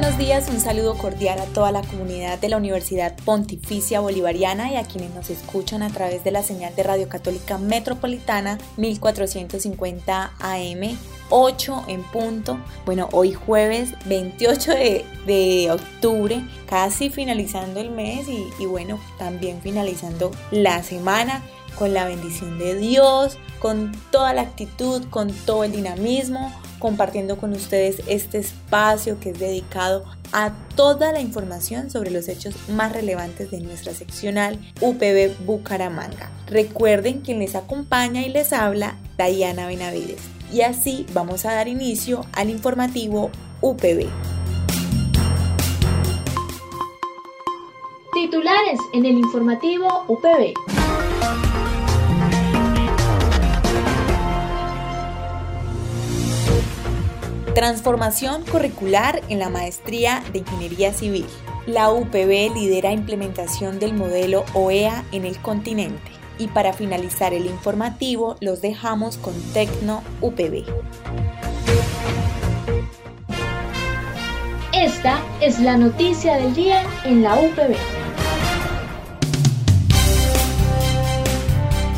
Buenos días, un saludo cordial a toda la comunidad de la Universidad Pontificia Bolivariana y a quienes nos escuchan a través de la señal de Radio Católica Metropolitana 1450 AM 8 en punto. Bueno, hoy jueves 28 de, octubre, casi finalizando el mes y, y bueno, también finalizando la semana con la bendición de Dios, con toda la actitud, con todo el dinamismo compartiendo con ustedes este espacio que es dedicado a toda la información sobre los hechos más relevantes de nuestra seccional UPB Bucaramanga. Recuerden quien les acompaña y les habla, Dayana Benavides. Y así vamos a dar inicio al informativo UPB. Titulares en el informativo UPB. Transformación curricular en la maestría de Ingeniería Civil. La UPB lidera implementación del modelo OEA en el continente. Y para finalizar el informativo, los dejamos con Tecno UPB. Esta es la noticia del día en la UPB.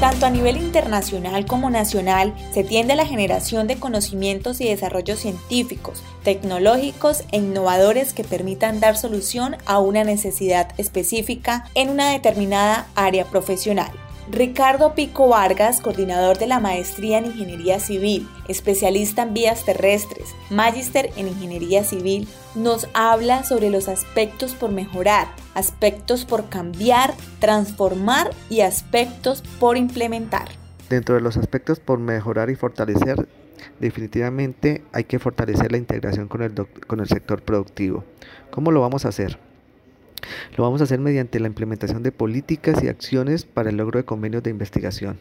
Tanto a nivel internacional como nacional, se tiende a la generación de conocimientos y desarrollos científicos, tecnológicos e innovadores que permitan dar solución a una necesidad específica en una determinada área profesional. Ricardo Pico Vargas, coordinador de la Maestría en Ingeniería Civil, especialista en vías terrestres, magíster en Ingeniería Civil, nos habla sobre los aspectos por mejorar, aspectos por cambiar, transformar y aspectos por implementar. Dentro de los aspectos por mejorar y fortalecer, definitivamente hay que fortalecer la integración con el, con el sector productivo. ¿Cómo lo vamos a hacer? Lo vamos a hacer mediante la implementación de políticas y acciones para el logro de convenios de investigación.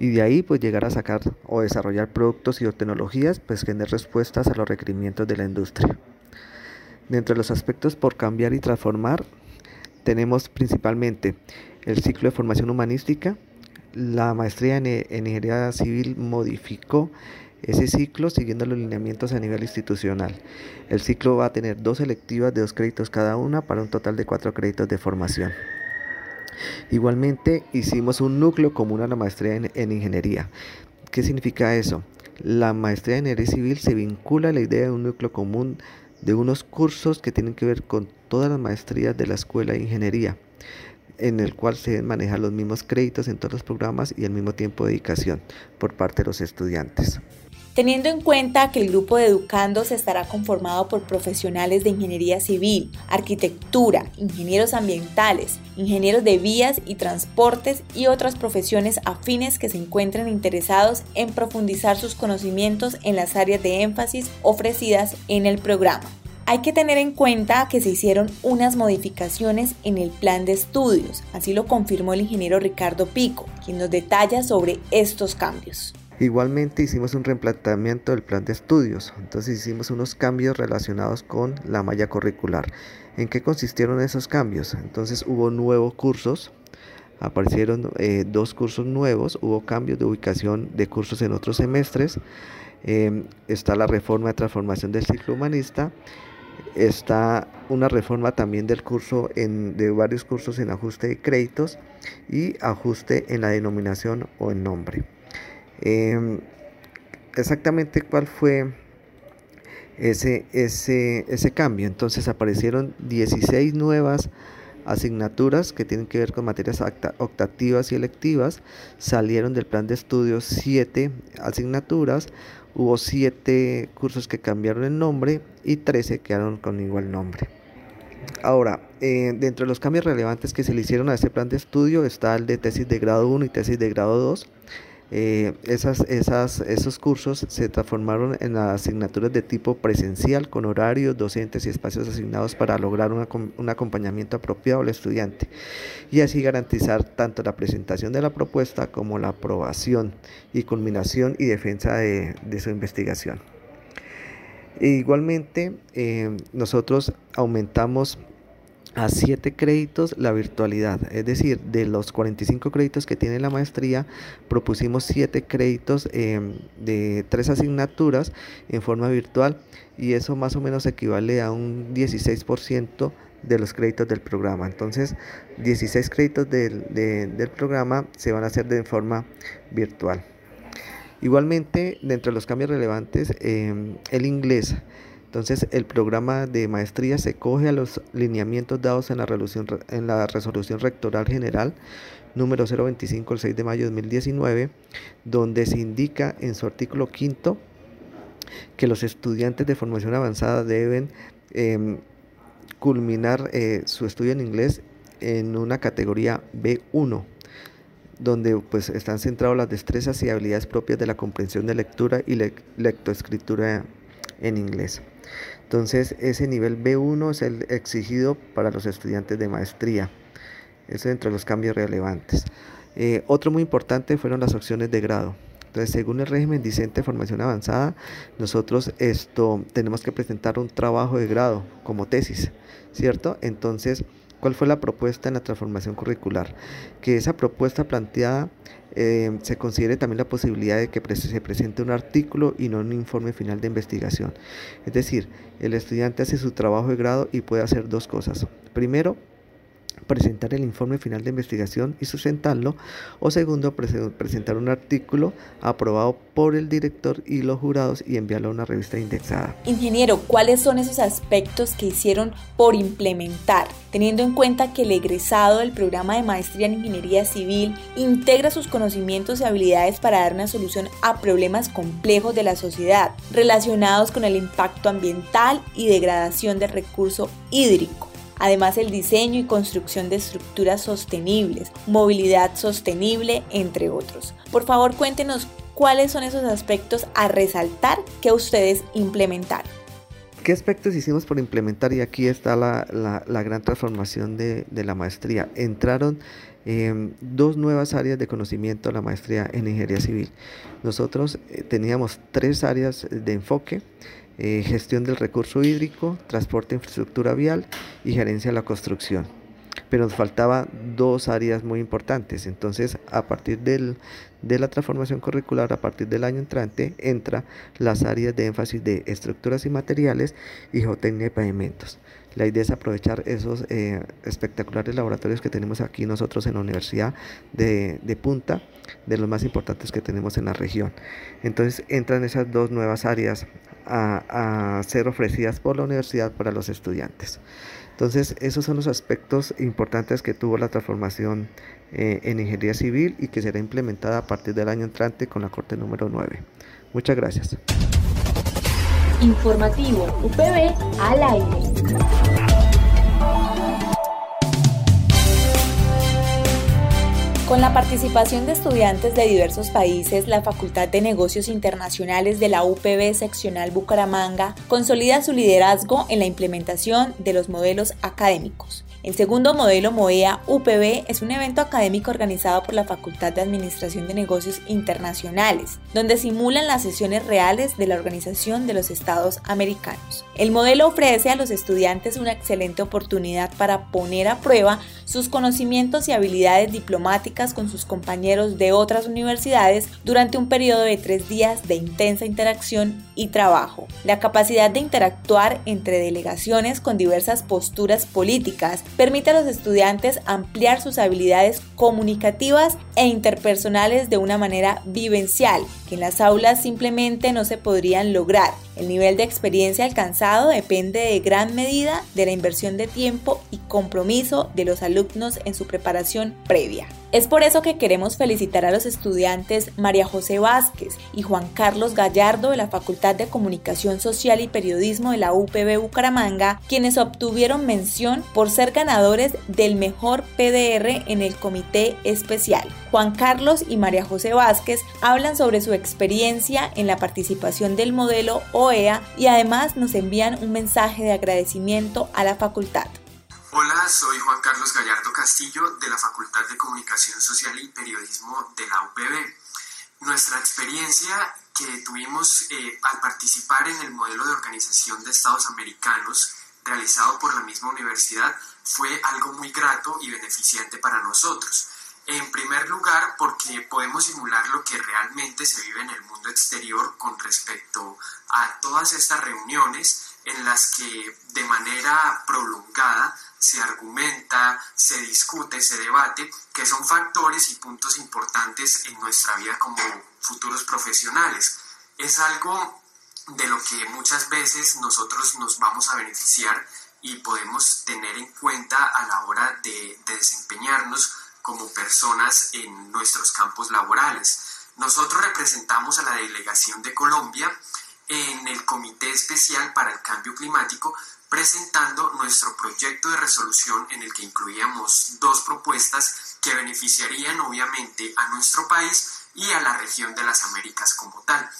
Y de ahí pues llegar a sacar o desarrollar productos y tecnologías pues que den respuestas a los requerimientos de la industria. Dentro de los aspectos por cambiar y transformar tenemos principalmente el ciclo de formación humanística. La maestría en, en ingeniería civil modificó ese ciclo siguiendo los lineamientos a nivel institucional. El ciclo va a tener dos selectivas de dos créditos cada una para un total de cuatro créditos de formación. Igualmente hicimos un núcleo común a la maestría en, ingeniería. ¿Qué significa eso? La maestría en ingeniería civil se vincula a la idea de un núcleo común de unos cursos que tienen que ver con todas las maestrías de la escuela de ingeniería en el cual se deben manejar los mismos créditos en todos los programas y el mismo tiempo de dedicación por parte de los estudiantes. Teniendo en cuenta que el grupo de educandos estará conformado por profesionales de ingeniería civil, arquitectura, ingenieros ambientales, ingenieros de vías y transportes y otras profesiones afines que se encuentren interesados en profundizar sus conocimientos en las áreas de énfasis ofrecidas en el programa. Hay que tener en cuenta que se hicieron unas modificaciones en el plan de estudios, así lo confirmó el ingeniero Ricardo Pico, quien nos detalla sobre estos cambios. Igualmente hicimos un replanteamiento del plan de estudios, entonces hicimos unos cambios relacionados con la malla curricular. ¿En qué consistieron esos cambios? Entonces hubo nuevos cursos, aparecieron eh, dos cursos nuevos, hubo cambios de ubicación de cursos en otros semestres, em, está la reforma de transformación del ciclo humanista, está una reforma también del curso en, de varios cursos en ajuste de créditos y ajuste en la denominación o en nombre. Em, exactamente cuál fue ese, ese, ese cambio. Entonces aparecieron 16 nuevas asignaturas que tienen que ver con materias optativas y electivas. Salieron del plan de estudios 7 asignaturas. Hubo 7 cursos que cambiaron el nombre y 13 quedaron con igual nombre. Ahora, eh, dentro de los cambios relevantes que se le hicieron a este plan de estudio está el de tesis de grado 1 y tesis de grado 2 eh, esas, esos cursos se transformaron en asignaturas de tipo presencial con horarios, docentes y espacios asignados para lograr un acompañamiento apropiado al estudiante y así garantizar tanto la presentación de la propuesta como la aprobación y culminación y defensa de, su investigación. E igualmente, eh, nosotros aumentamos a 7 créditos la virtualidad. Es decir, de los 45 créditos que tiene la maestría, propusimos 7 créditos em, de 3 asignaturas en forma virtual y eso más o menos equivale a un 16% de los créditos del programa. Entonces, 16 créditos del, del programa se van a hacer de forma virtual. Igualmente, dentro de los cambios relevantes, em, el inglés. Entonces el programa de maestría se coge a los lineamientos dados en la resolución, en la resolución rectoral general número 025 el 6 de mayo de 2019, donde se indica en su artículo quinto que los estudiantes de formación avanzada deben em, culminar eh, su estudio en inglés en una categoría B1 donde pues están centrados las destrezas y habilidades propias de la comprensión de lectura y lectoescritura en inglés. Entonces ese nivel B1 es el exigido para los estudiantes de maestría. Eso entre los cambios relevantes. Eh, otro muy importante fueron las opciones de grado. Entonces, según el régimen discente de formación avanzada, nosotros esto tenemos que presentar un trabajo de grado como tesis, ¿cierto? Entonces, ¿cuál fue la propuesta en la transformación curricular? Que esa propuesta planteada eh, se considere también la posibilidad de que se presente un artículo y no un informe final de investigación. Es decir, el estudiante hace su trabajo de grado y puede hacer dos cosas. Primero, presentar el informe final de investigación y sustentarlo, o segundo, presentar un artículo aprobado por el director y los jurados y enviarlo a una revista indexada. Ingeniero, ¿cuáles son esos aspectos que hicieron por implementar, teniendo en cuenta que el egresado del programa de maestría en ingeniería civil integra sus conocimientos y habilidades para dar una solución a problemas complejos de la sociedad relacionados con el impacto ambiental y degradación del recurso hídrico? Además, el diseño y construcción de estructuras sostenibles, movilidad sostenible, entre otros. Por favor, cuéntenos cuáles son esos aspectos a resaltar que ustedes implementaron. ¿Qué aspectos hicimos por implementar? Y aquí está la, gran transformación de, la maestría. Entraron em, dos nuevas áreas de conocimiento a la maestría en ingeniería civil. Nosotros eh, teníamos tres áreas de enfoque eh, gestión del recurso hídrico, transporte e infraestructura vial y gerencia de la construcción. Pero nos faltaba dos áreas muy importantes. Entonces, a partir del, de la transformación curricular, a partir del año entrante, entra las áreas de énfasis de estructuras y materiales y geotecnia y pavimentos. La idea es aprovechar esos eh, espectaculares laboratorios que tenemos aquí nosotros en la Universidad de, de, Punta, de los más importantes que tenemos en la región. Entonces entran esas dos nuevas áreas a, ser ofrecidas por la universidad para los estudiantes. Entonces, esos son los aspectos importantes que tuvo la transformación eh, en ingeniería civil y que será implementada a partir del año entrante con la Corte número 9. Muchas gracias. Informativo UPB al aire. Con la participación de estudiantes de diversos países, la Facultad de Negocios Internacionales de la UPB Seccional Bucaramanga consolida su liderazgo en la implementación de los modelos académicos. El segundo modelo MOEA UPB es un evento académico organizado por la Facultad de Administración de Negocios Internacionales, donde simulan las sesiones reales de la Organización de los Estados Americanos. El modelo ofrece a los estudiantes una excelente oportunidad para poner a prueba sus conocimientos y habilidades diplomáticas con sus compañeros de otras universidades durante un periodo de tres días de intensa interacción y trabajo. La capacidad de interactuar entre delegaciones con diversas posturas políticas permite a los estudiantes ampliar sus habilidades comunicativas e interpersonales de una manera vivencial que en las aulas simplemente no se podrían lograr. El nivel de experiencia alcanzado depende de gran medida de la inversión de tiempo y compromiso de los alumnos en su preparación previa. Es por eso que queremos felicitar a los estudiantes María José Vázquez y Juan Carlos Gallardo de la Facultad de Comunicación Social y Periodismo de la UPB Bucaramanga, quienes obtuvieron mención por ser ganadores del mejor PDR en el comité especial. Juan Carlos y María José Vázquez hablan sobre su experiencia en la participación del modelo OEA y además nos envían un mensaje de agradecimiento a la facultad. Hola, soy Juan Carlos Gallardo Castillo de la Facultad de Comunicación Social y Periodismo de la UPB. Nuestra experiencia que tuvimos eh, al participar en el modelo de organización de Estados americanos realizado por la misma universidad fue algo muy grato y beneficiante para nosotros. En primer lugar, porque podemos simular lo que realmente se vive en el mundo exterior con respecto a todas estas reuniones en las que de manera prolongada se argumenta, se discute, se debate, que son factores y puntos importantes en nuestra vida como futuros profesionales. Es algo de lo que muchas veces nosotros nos vamos a beneficiar y podemos tener en cuenta a la hora de, de desempeñarnos como personas en nuestros campos laborales. Nosotros representamos a la delegación de Colombia en el Comité Especial para el Cambio Climático presentando nuestro proyecto de resolución en el que incluíamos dos propuestas que beneficiarían obviamente a nuestro país y a la región de las Américas como tal.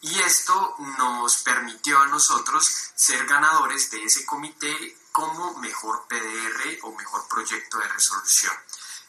Y esto nos permitió a nosotros ser ganadores de ese comité como mejor PDR o mejor proyecto de resolución.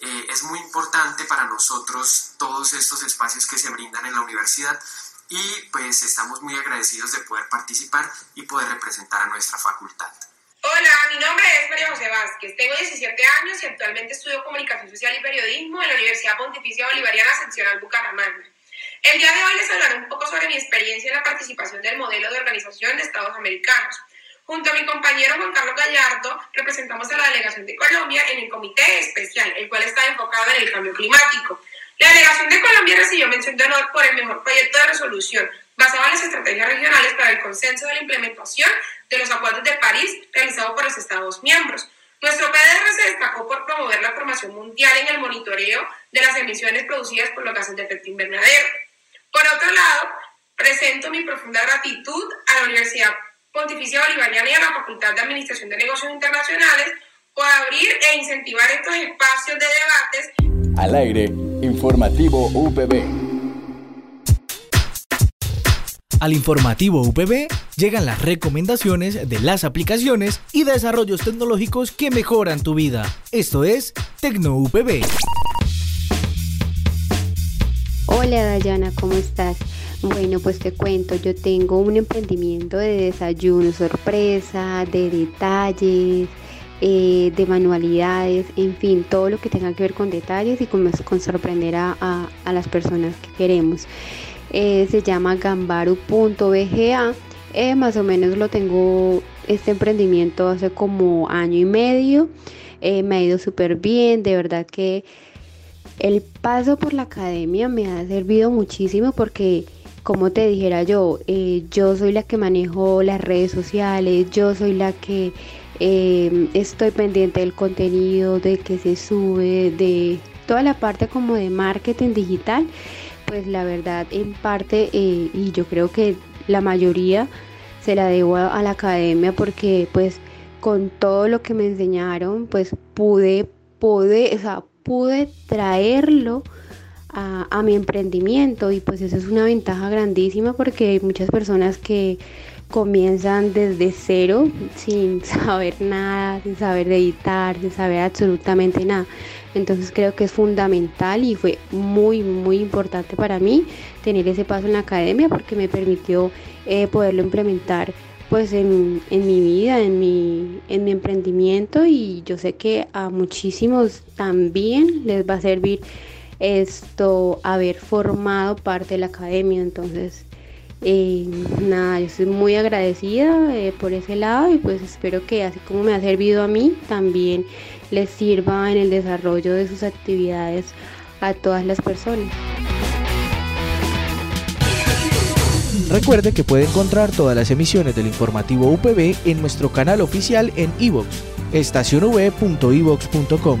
Eh, es muy importante para nosotros todos estos espacios que se brindan en la universidad y pues estamos muy agradecidos de poder participar y poder representar a nuestra facultad. Hola, mi nombre es María José Vázquez, tengo 17 años y actualmente estudio Comunicación Social y Periodismo en la Universidad Pontificia Bolivariana Seccional Bucaramanga. El día de hoy les hablaré un poco sobre mi experiencia en la participación del modelo de organización de Estados Americanos. Junto a mi compañero Juan Carlos Gallardo, representamos a la delegación de Colombia en el comité especial, el cual está enfocado en el cambio climático. La delegación de Colombia recibió mención de honor por el mejor proyecto de resolución basado en las estrategias regionales para el consenso de la implementación de los acuerdos de París realizado por los Estados miembros. Nuestro PDR se destacó por promover la formación mundial en el monitoreo de las emisiones producidas por los gases de efecto invernadero. Por otro lado, presento mi profunda gratitud a la Universidad Pontificia Bolivariana y a la Facultad de Administración de Negocios Internacionales por abrir e incentivar estos espacios de debates. Al aire, informativo UPB. Al informativo UPB llegan las recomendaciones de las aplicaciones y desarrollos tecnológicos que mejoran tu vida. Esto es Tecno UPB. Hola Dayana, ¿cómo estás? Bueno, pues te cuento, yo tengo un emprendimiento de desayuno sorpresa, de detalles, eh, de manualidades, en fin, todo lo que tenga que ver con detalles y con, sorprender a, las personas que queremos. Eh, se llama gambaru.bga, eh, más o menos lo tengo este emprendimiento hace como año y medio, me ha ido súper bien, de verdad que el paso por la academia me ha servido muchísimo porque como te dijera yo, yo soy la que manejo las redes sociales, yo soy la que eh, estoy pendiente del contenido, de que se sube, de toda la parte como de marketing digital, pues la verdad en parte, eh, y yo creo que la mayoría se la debo a, la academia porque pues con todo lo que me enseñaron, pues pude, pude, o sea, pude traerlo a mi emprendimiento. Y pues eso es una ventaja grandísima porque hay muchas personas que comienzan desde cero, sin saber nada, sin saber editar, sin saber absolutamente nada. Entonces creo que es fundamental y fue muy, muy importante para mí tener ese paso en la academia porque me permitió eh, poderlo implementar pues en, en, mi vida, en mi, en mi emprendimiento y yo sé que a muchísimos también les va a servir esto haber formado parte de la academia. Entonces nada, yo estoy muy agradecida eh, por ese lado y pues espero que así como me ha servido a mí, también les sirva en el desarrollo de sus actividades a todas las personas. Recuerde que puede encontrar todas las emisiones del informativo UPB en nuestro canal oficial en iVoox, estacionv.ivox.com.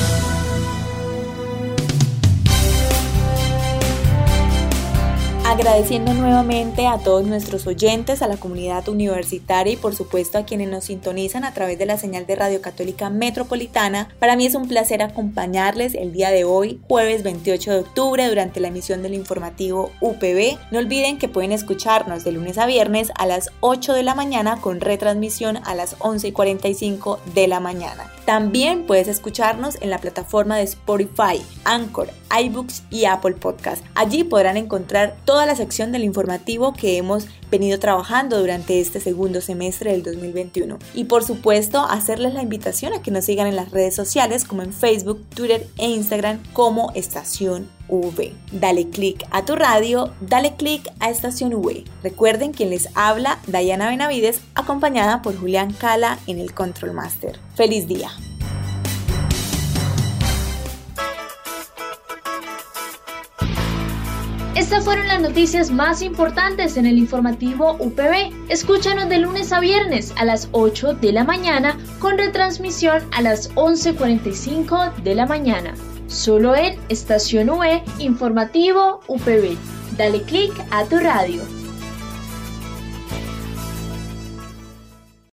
Agradeciendo nuevamente a todos nuestros oyentes, a la comunidad universitaria y por supuesto a quienes nos sintonizan a través de la señal de Radio Católica Metropolitana. Para mí es un placer acompañarles el día de hoy, jueves 28 de octubre, durante la emisión del informativo UPB. No olviden que pueden escucharnos de lunes a viernes a las 8 de la mañana con retransmisión a las 11 y 45 de la mañana. También puedes escucharnos en la plataforma de Spotify, Anchor, iBooks y Apple Podcast. Allí podrán encontrar toda la sección del informativo que hemos venido trabajando durante este segundo semestre del 2021. Y por supuesto, hacerles la invitación a que nos sigan en las redes sociales como en Facebook, Twitter e Instagram como Estación V. Dale click a tu radio, dale click a Estación V. Recuerden quien les habla, Dayana Benavides, acompañada por Julián Cala en el Control Master. ¡Feliz día! Estas fueron las noticias más importantes en el informativo UPB. Escúchanos de lunes a viernes a las 8 de la mañana con retransmisión a las 11.45 de la mañana. Solo en Estación UE Informativo UPB. Dale click a tu radio.